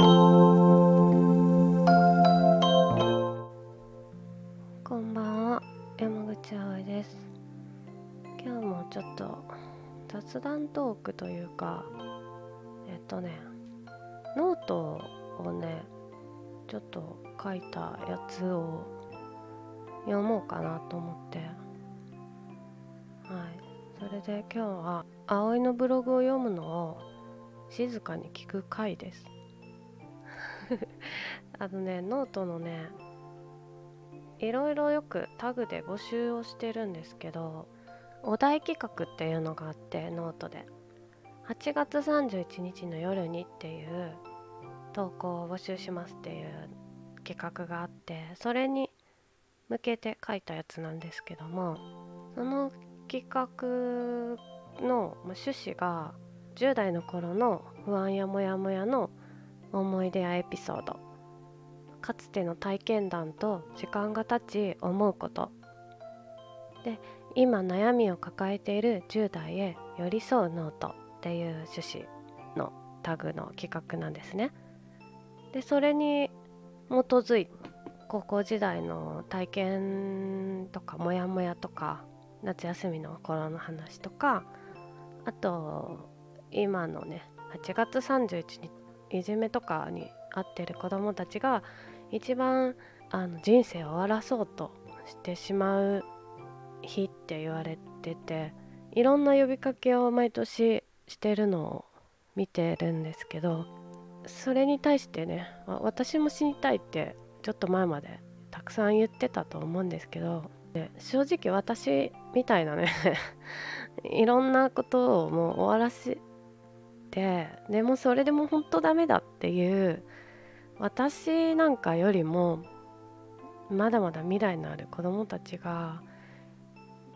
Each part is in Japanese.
こんばんは山口葵です。今日もちょっと雑談トークというかえっとねノートをねちょっと書いたやつを読もうかなと思って。はい。それで今日は葵のブログを読むのを静かに聴く回です。あのねノートのねいろいろよくタグで募集をしてるんですけどお題企画っていうのがあってノートで。8月31日の夜にっていう投稿を募集しますっていう企画があってそれに向けて書いたやつなんですけどもその企画の趣旨が10代の頃の不安やモヤモヤの思い出やエピソードかつての体験談と時間が経ち思うことで今悩みを抱えている10代へ寄り添うノートっていう趣旨のタグの企画なんですね。でそれに基づいて高校時代の体験とかモヤモヤとか夏休みの頃の話とかあと今のね8月31日いじめとかに遭ってる子どもたちが一番あの人生を終わらそうとしてしまう日って言われてていろんな呼びかけを毎年してるのを見てるんですけどそれに対してね私も死にたいってちょっと前までたくさん言ってたと思うんですけど正直私みたいなね いろんなことをもう終わらせてでもそれでも本当ダメだっていう私なんかよりもまだまだ未来のある子どもたちが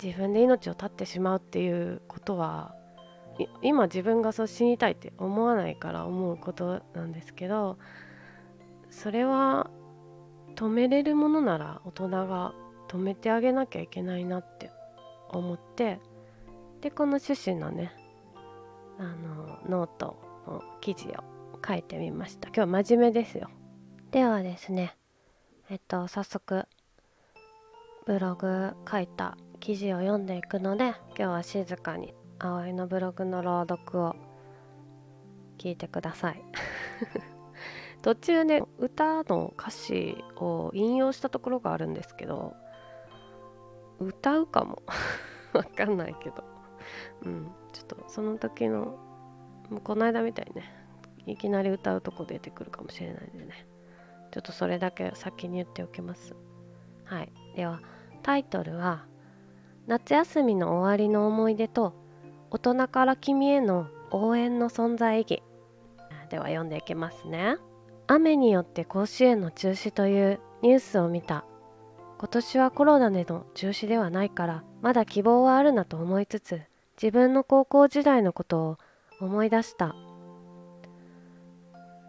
自分で命を絶ってしまうっていうことは今自分がそう死にたいって思わないから思うことなんですけどそれは止めれるものなら大人が止めてあげなきゃいけないなって思ってでこの趣旨のねあのノートの記事を書いてみました。今日真面目ですよ。ではですねえっと早速ブログ書いた記事を読んでいくので今日は静かに葵のブログの朗読を聞いてください。途中ね歌の歌詞を引用したところがあるんですけど歌うかも？わかんないけど。うんちょっとその時のこの間みたいにねいきなり歌うとこ出てくるかもしれないんでね。ちょっとそれだけ先に言っておきます。はい。ではタイトルは「夏休みの終わりの思い出と大人から君への応援の存在意義」では読んでいきますね。雨によって甲子園の中止というニュースを見た。今年はコロナでの中止ではないからまだ希望はあるなと思いつつ自分の高校時代のことを思い出した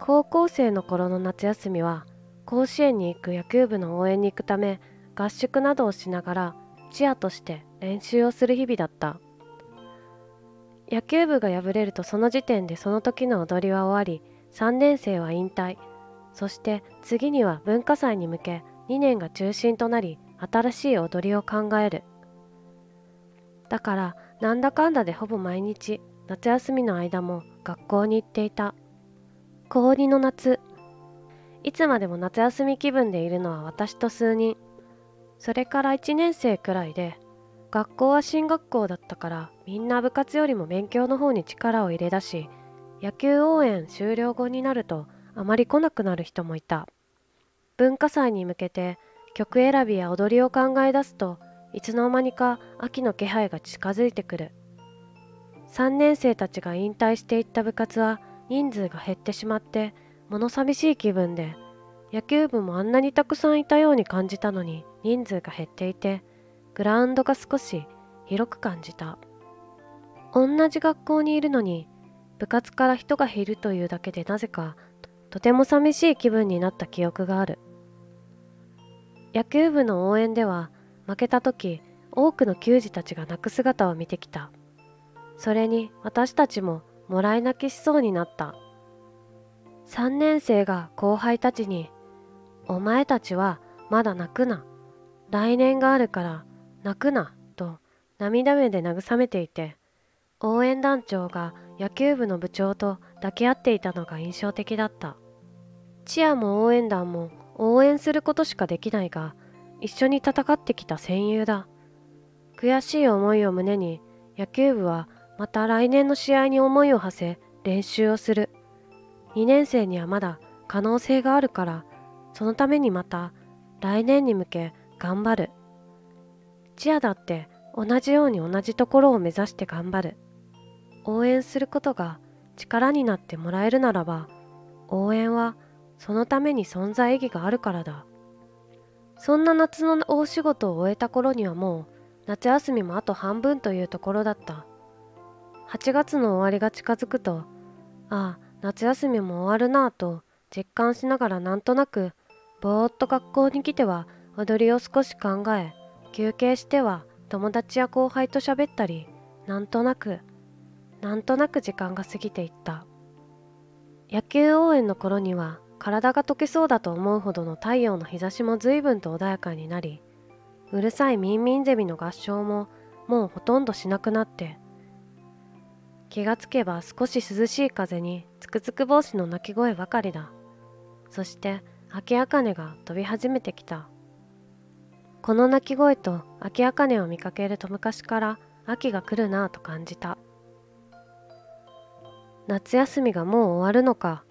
高校生の頃の夏休みは甲子園に行く野球部の応援に行くため合宿などをしながらチアとして練習をする日々だった。野球部が敗れるとその時点でその時の踊りは終わり3年生は引退。そして次には文化祭に向け2年が中心となり新しい踊りを考える。だからなんだかんだでほぼ毎日夏休みの間も学校に行っていた。高2の夏。いつまでも夏休み気分でいるのは私と数人。それから1年生くらいで学校は進学校だったからみんな部活よりも勉強の方に力を入れ出し野球応援終了後になるとあまり来なくなる人もいた。文化祭に向けて曲選びや踊りを考え出すといつの間にか秋の気配が近づいてくる。3年生たちが引退していった部活は人数が減ってしまって物寂しい気分で野球部もあんなにたくさんいたように感じたのに人数が減っていてグラウンドが少し広く感じた。同じ学校にいるのに部活から人が減るというだけでなぜかとても寂しい気分になった記憶がある。野球部の応援では負けた時多くの球児たちが泣く姿を見てきた。それに私たちももらい泣きしそうになった。3年生が後輩たちに「お前たちはまだ泣くな。来年があるから泣くな」と涙目で慰めていて応援団長が野球部の部長と抱き合っていたのが印象的だった。チアも応援団も応援することしかできないが一緒に戦ってきた戦友だ。悔しい思いを胸に野球部はまた来年の試合に思いを馳せ練習をする。2年生にはまだ可能性があるからそのためにまた来年に向け頑張る。チアだって同じように同じところを目指して頑張る。応援することが力になってもらえるならば応援はそのために存在意義があるからだ。そんな夏の大仕事を終えた頃にはもう夏休みもあと半分というところだった。8月の終わりが近づくとああ夏休みも終わるなぁと実感しながらなんとなくぼーっと学校に来ては踊りを少し考え休憩しては友達や後輩と喋ったりなんとなくなんとなく時間が過ぎていった。野球応援の頃には体が溶けそうだと思うほどの太陽の日差しも随分と穏やかになりうるさいミンミンゼミの合唱ももうほとんどしなくなって気がつけば少し涼しい風につくつく帽子の鳴き声ばかりだ。そして秋茜が飛び始めてきた。この鳴き声と秋茜を見かけると昔から秋が来るなぁと感じた。夏休みがもう終わるのか。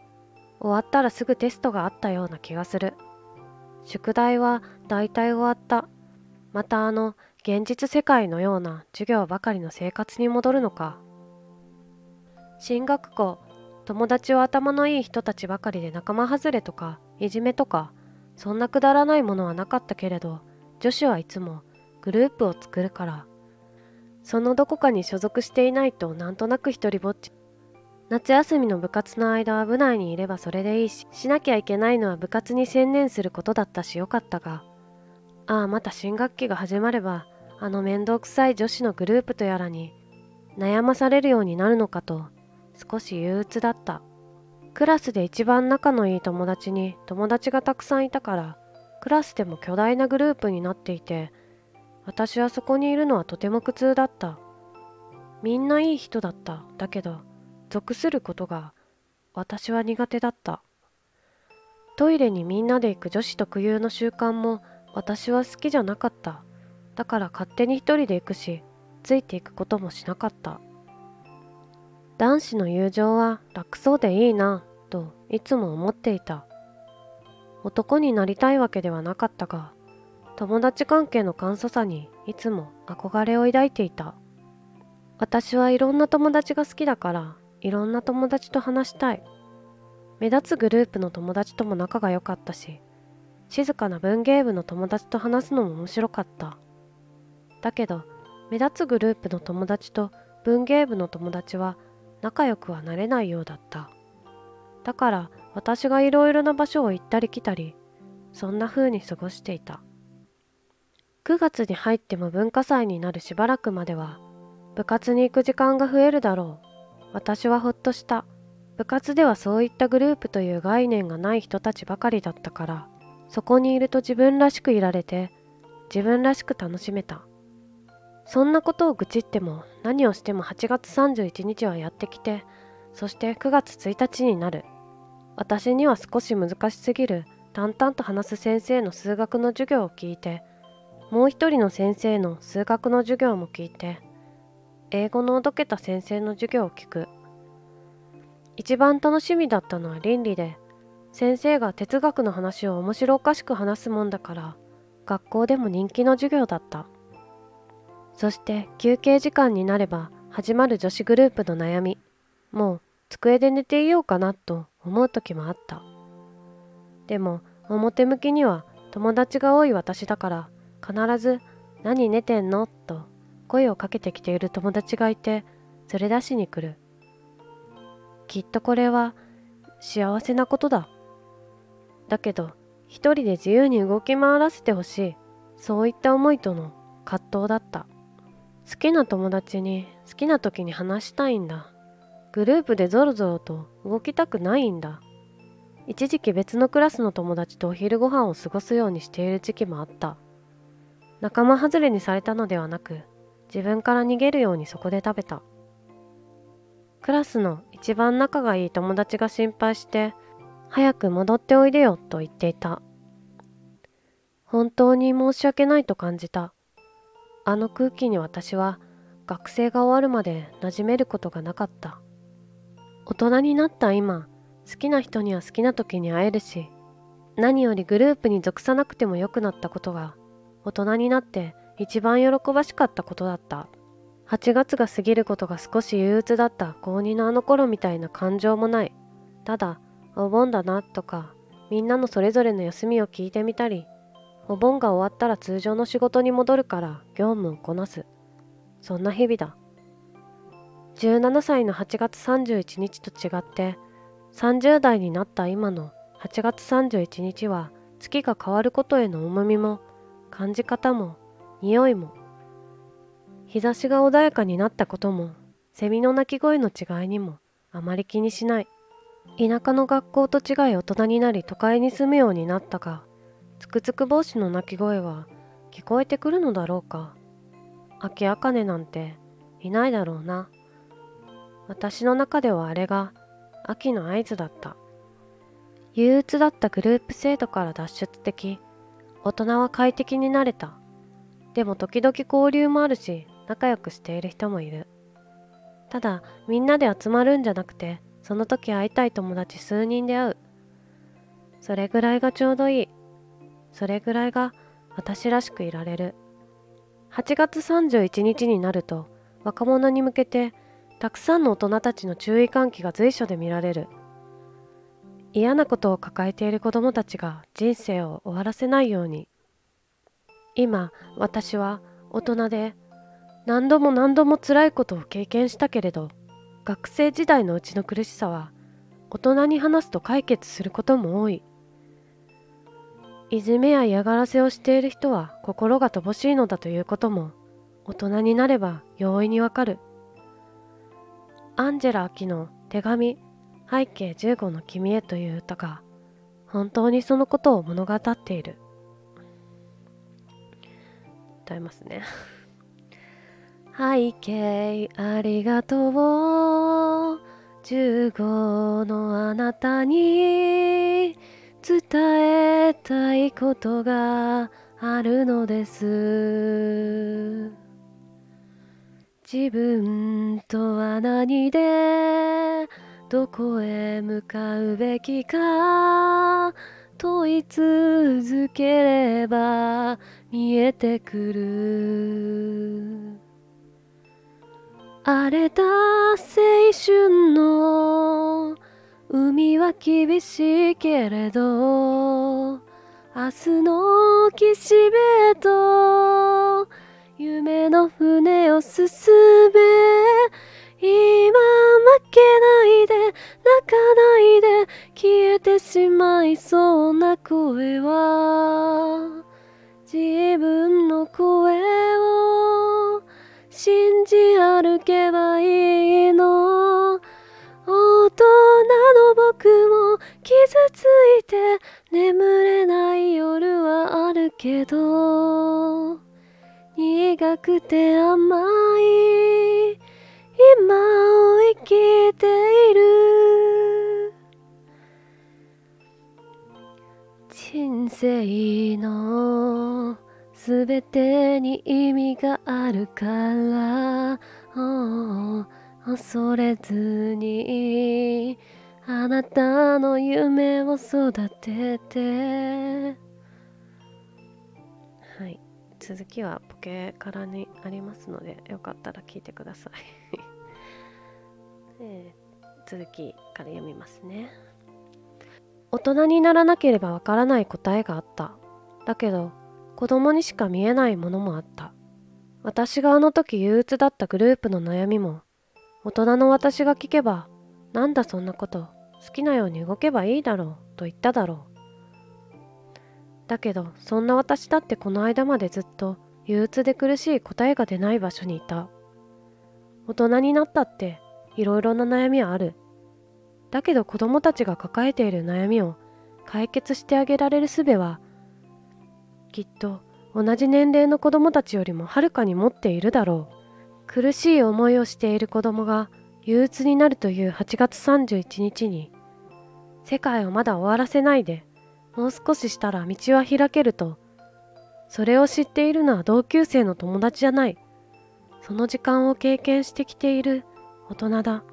終わったらすぐテストがあったような気がする。宿題はだいたい終わった。またあの現実世界のような授業ばかりの生活に戻るのか。進学校友達は頭のいい人たちばかりで仲間外れとかいじめとかそんなくだらないものはなかったけれど女子はいつもグループを作るから。そのどこかに所属していないとなんとなく一りぼっち。夏休みの部活の間は部内にいればそれでいいししなきゃいけないのは部活に専念することだったしよかったが。ああまた新学期が始まればあの面倒くさい女子のグループとやらに悩まされるようになるのかと。少し憂鬱だった。クラスで一番仲のいい友達に友達がたくさんいたからクラスでも巨大なグループになっていて私はそこにいるのはとても苦痛だった。みんないい人だった。だけど属することが私は苦手だった。トイレにみんなで行く女子特有の習慣も私は好きじゃなかった。だから勝手に一人で行くしついていくこともしなかった。男子の友情は楽そうでいいなといつも思っていた。男になりたいわけではなかったが友達関係の簡素さにいつも憧れを抱いていた。私はいろんな友達が好きだからいろんな友達と話したい。目立つグループの友達とも仲が良かったし静かな文芸部の友達と話すのも面白かった。だけど目立つグループの友達と文芸部の友達は仲良くはなれないようだった。だから私がいろいろな場所を行ったり来たりそんな風に過ごしていた。9月に入っても文化祭になるしばらくまでは部活に行く時間が増えるだろう。私はほっとした。部活ではそういったグループという概念がない人たちばかりだったからそこにいると自分らしくいられて自分らしく楽しめた。そんなことを愚痴っても何をしても8月31日はやってきてそして9月1日になる。私には少し難しすぎる淡々と話す先生の数学の授業を聞いてもう一人の先生の数学の授業も聞いて英語のおどけた先生の授業を聞く。一番楽しみだったのは倫理で先生が哲学の話を面白おかしく話すもんだから学校でも人気の授業だった。そして休憩時間になれば始まる女子グループの悩みもう机で寝ていようかなと思う時もあった。でも表向きには友達が多い私だから必ず「何寝てんの?」と声をかけてきている友達がいて連れ出しに来る。きっとこれは幸せなことだ。だけど一人で自由に動き回らせてほしい。そういった思いとの葛藤だった。好きな友達に好きな時に話したいんだ。グループでゾロゾロと動きたくないんだ。一時期別のクラスの友達とお昼ご飯を過ごすようにしている時期もあった。仲間外れにされたのではなく自分から逃げるようにそこで食べた。クラスの一番仲がいい友達が心配して早く戻っておいでよと言っていた。本当に申し訳ないと感じた。あの空気に私は学生が終わるまで馴染めることがなかった。大人になった今好きな人には好きな時に会えるし何よりグループに属さなくても良くなったことが大人になって一番喜ばしかったことだった。8月が過ぎることが少し憂鬱だった高2のあの頃みたいな感情もない。ただお盆だなとかみんなのそれぞれの休みを聞いてみたりお盆が終わったら通常の仕事に戻るから業務をこなす。そんな日々だ。17歳の8月31日と違って30代になった今の8月31日は月が変わることへの重みも感じ方も匂いも日差しが穏やかになったこともセミの鳴き声の違いにもあまり気にしない。田舎の学校と違い大人になり都会に住むようになったがつくつく帽子の鳴き声は聞こえてくるのだろうか。秋茜なんていないだろうな。私の中ではあれが秋の合図だった。憂鬱だったグループ制度から脱出でき大人は快適になれた。でも時々交流もあるし仲良くしている人もいる。ただみんなで集まるんじゃなくてその時会いたい友達数人で会う。それぐらいがちょうどいい。それぐらいが私らしくいられる。8月31日になると若者に向けてたくさんの大人たちの注意喚起が随所で見られる。嫌なことを抱えている子どもたちが人生を終わらせないように。今私は大人で何度も何度も辛いことを経験したけれど学生時代のうちの苦しさは大人に話すと解決することも多い。いじめや嫌がらせをしている人は心が乏しいのだということも大人になれば容易にわかる。アンジェラ・アキの手紙背景15の君へという歌が本当にそのことを物語っている。歌いますね。背景ありがとう。15のあなたに伝えたいことがあるのです。自分とは何でどこへ向かうべきか問い続ければ見えてくる。荒れた青春の海は厳しいけれど明日の岸辺と夢の船を進め今負けないで泣かないで消えてしまいそうな声は自分の声を信じ歩けばいいの。大人の僕も傷ついて眠れない夜はあるけど苦くて甘い今を生きている。人生のすべてに意味があるから、oh, 恐れずにあなたの夢を育ててはい続きはポケからにありますのでよかったら聞いてください。え、続きから読みますね。大人にならなければわからない答えがあった。だけど子供にしか見えないものもあった。私があの時憂鬱だったグループの悩みも大人の私が聞けばなんだそんなこと好きなように動けばいいだろうと言っただろう。だけどそんな私だってこの間までずっと憂鬱で苦しい答えが出ない場所にいた。大人になったっていろいろな悩みはある。だけど子供たちが抱えている悩みを解決してあげられる術はきっと同じ年齢の子供たちよりもはるかに持っているだろう。苦しい思いをしている子供が憂鬱になるという8月31日に世界をまだ終わらせないでもう少ししたら道は開けるとそれを知っているのは同級生の友達じゃないその時間を経験してきている大人だ。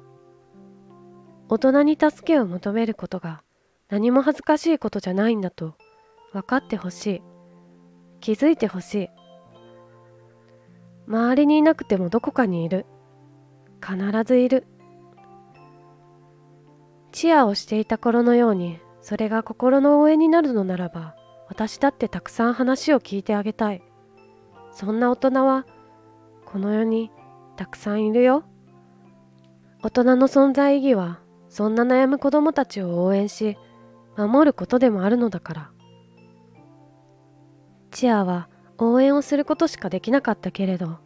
大人に助けを求めることが何も恥ずかしいことじゃないんだと分かってほしい。気づいてほしい。周りにいなくてもどこかにいる。必ずいる。チアをしていた頃のようにそれが心の応援になるのならば私だってたくさん話を聞いてあげたい。そんな大人はこの世にたくさんいるよ。大人の存在意義はそんな悩む子供たちを応援し守ることでもあるのだから。チアは応援をすることしかできなかったけれど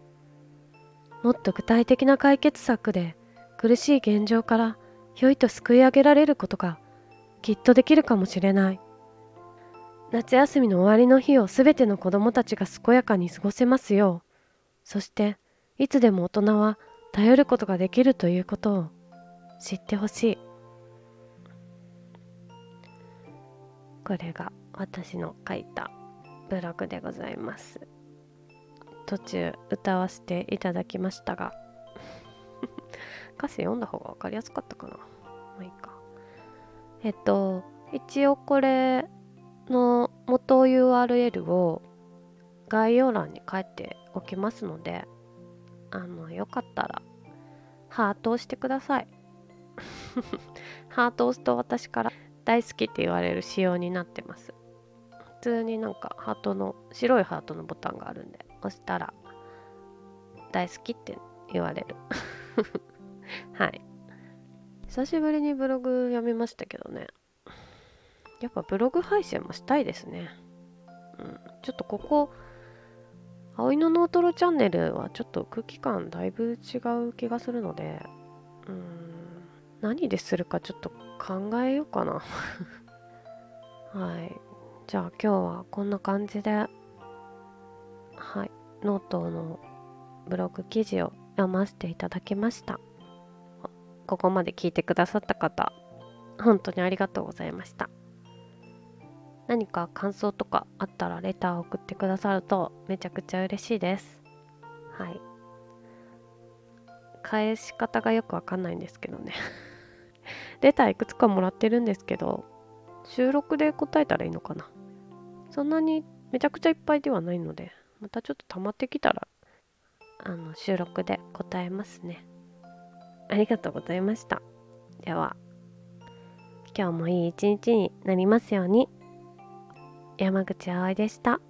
もっと具体的な解決策で苦しい現状からひょいと救い上げられることがきっとできるかもしれない。夏休みの終わりの日をすべての子供たちが健やかに過ごせますようそしていつでも大人は頼ることができるということを知ってほしい。これが私の書いたブログでございます。途中歌わせていただきましたが 歌詞読んだ方が分かりやすかったかな。まあいいか。えっと一応これの元 URL を概要欄に書いておきますのであのよかったらハートをしてください。ハートを押すと私から大好きって言われる仕様になってます。通になんかハートの白いハートのボタンがあるんで押したら大好きって言われる。はい。久しぶりにブログ読みましたけどね。やっぱブログ配信もしたいですね。うん。ちょっとここ葵のノートロチャンネルはちょっと空気感だいぶ違う気がするのでうん。何でするかちょっと考えようかな。はい。じゃあ今日はこんな感じではいノートのブログ記事を読ませていただきました。ここまで聞いてくださった方本当にありがとうございました。何か感想とかあったらレターを送ってくださるとめちゃくちゃ嬉しいです。はい。返し方がよくわかんないんですけどね。レターいくつかもらってるんですけど収録で答えたらいいのかな？そんなにめちゃくちゃいっぱいではないのでまたちょっと溜まってきたらあの収録で答えますね。ありがとうございました。では今日もいい一日になりますように。山口葵でした。